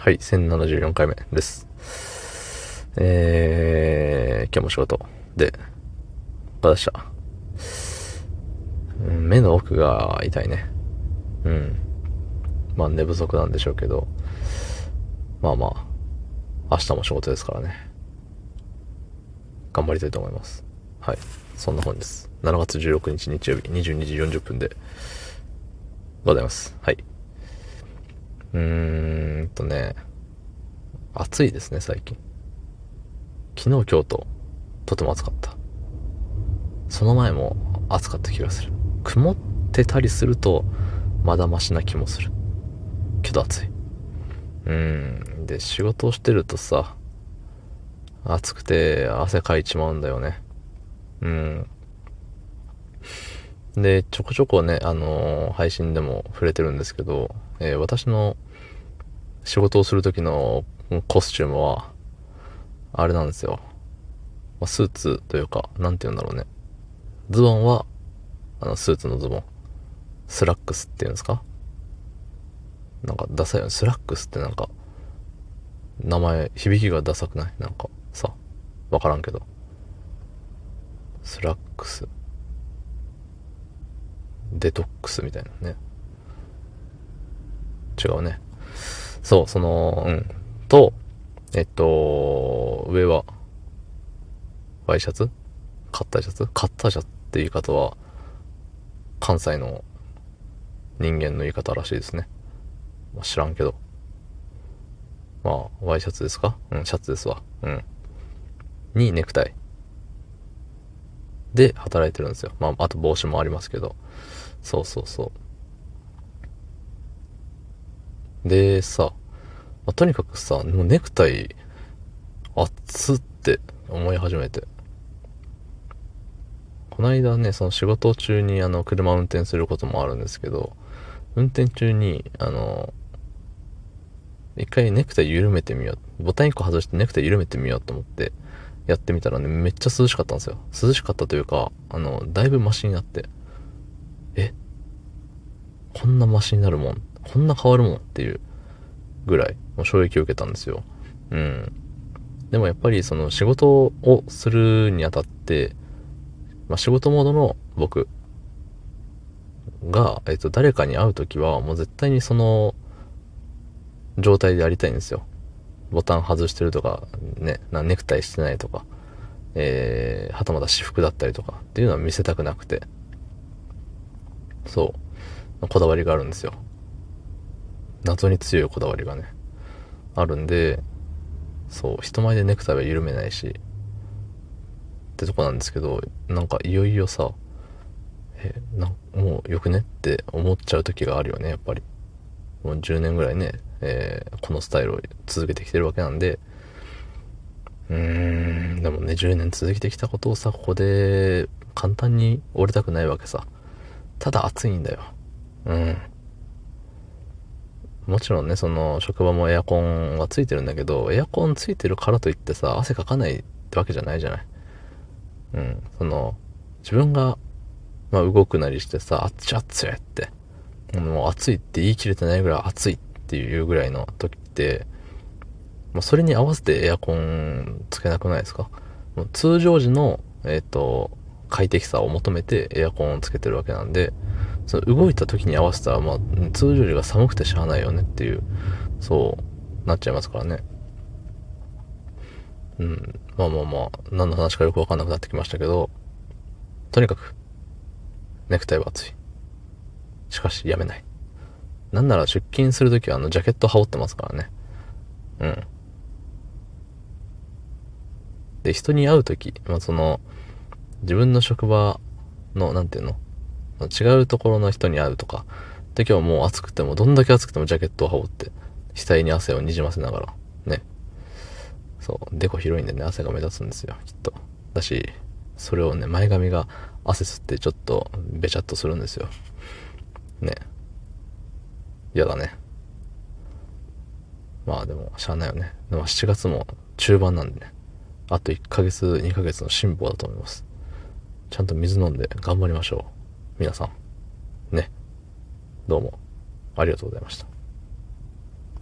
はい、1074回目です。えー、今日も仕事で、お疲れ様でした。目の奥が痛いね。うん。まあ寝不足なんでしょうけど、まあまあ、明日も仕事ですからね。頑張りたいと思います。はい。そんな本です。7月16日日曜日22時40分でございます。はい。うーんとね、暑いですね、最近。昨日、今日と、とても暑かった。その前も暑かった気がする。曇ってたりすると、まだマシな気もする。けど暑い。うーん。で、仕事をしてるとさ、暑くて汗かいちまうんだよね。うん。で、ちょこちょこね、あのー配信でも触れてるんですけど、えー私の仕事をする時のコスチュームは、あれなんですよ。まあスーツというか、なんて言うんだろうね。ズボンは、あの、スーツのズボン。スラックスっていうんですか？なんか、ダサいよね。スラックスってなんか、名前、響きがダサくない？なんか、さ、わからんけど。スラックス。デトックスみたいなね。違うね。そう、その、うん。と、えっと、上は、ワイシャツ？カッターシャツ？カッターシャツって言い方は、関西の人間の言い方らしいですね。まあ、知らんけど。まあ、ワイシャツですか？うん、シャツですわ。うん。にネクタイ。で、働いてるんですよ。まあ、あと帽子もありますけど。そうそうそう。で、さ、あとにかくさ、もうネクタイ、熱って思い始めて。この間ね、その仕事中にあの、車を運転することもあるんですけど、運転中に、あの、一回ネクタイ緩めてみよう。ボタン1個外してネクタイ緩めてみようと思って、やってみたらね、めっちゃ涼しかったんですよ。涼しかったというか、あの、だいぶマシになって、え？こんなマシになるもんこんな変わるもんっていうぐらい、もう衝撃を受けたんですよ。うん。でもやっぱりその仕事をするにあたって、まあ、仕事モードの僕が、えっと、誰かに会うときは、もう絶対にその状態でやりたいんですよ。ボタン外してるとか、ね、なネクタイしてないとか、えー、はたまた私服だったりとかっていうのは見せたくなくて、そう、こだわりがあるんですよ。謎に強いこだわりがね、あるんで、そう、人前でネクタイは緩めないし、ってとこなんですけど、なんかいよいよさ、え、なもうよくね？って思っちゃう時があるよね、やっぱり。もう10年ぐらいね、えーこのスタイルを続けてきてるわけなんで、うーん、でもね、10年続けてきたことをさ、ここで簡単に折れたくないわけさ。ただ暑いんだよ。うん。もちろんね、その、職場もエアコンはついてるんだけど、エアコンついてるからといってさ、汗かかないってわけじゃないじゃない？うん。その、自分が、まあ動くなりしてさ、あっちあっついって、もう暑いって言い切れてないぐらい暑いっていうぐらいの時って、まあそれに合わせてエアコンつけなくないですか？もう通常時の、えっ、と、快適さを求めてエアコンをつけてるわけなんで、その動いた時に合わせたら、まあ、通常時が寒くてしゃあないよねっていう、そう、なっちゃいますからね。うん。まあまあまあ、何の話かよくわかんなくなってきましたけど、とにかく、ネクタイは熱い。しかし、やめない。なんなら出勤するときはあの、ジャケット羽織ってますからね。うん。で、人に会うとき、まあその、自分の職場の、なんていうの？違うところの人に会うとか、で今日もう暑くても、どんだけ暑くてもジャケットを羽織って、額に汗をにじませながら、ね。そう、デコ広いんでね、汗が目立つんですよ、きっと。だし、それをね、前髪が汗吸ってちょっとべちゃっとするんですよ。ね。嫌だね。まあでも、しゃあないよね。でも7月も中盤なんでね。あと1ヶ月、2ヶ月の辛抱だと思います。ちゃんと水飲んで頑張りましょう。皆さん。ね。どうも、ありがとうございました。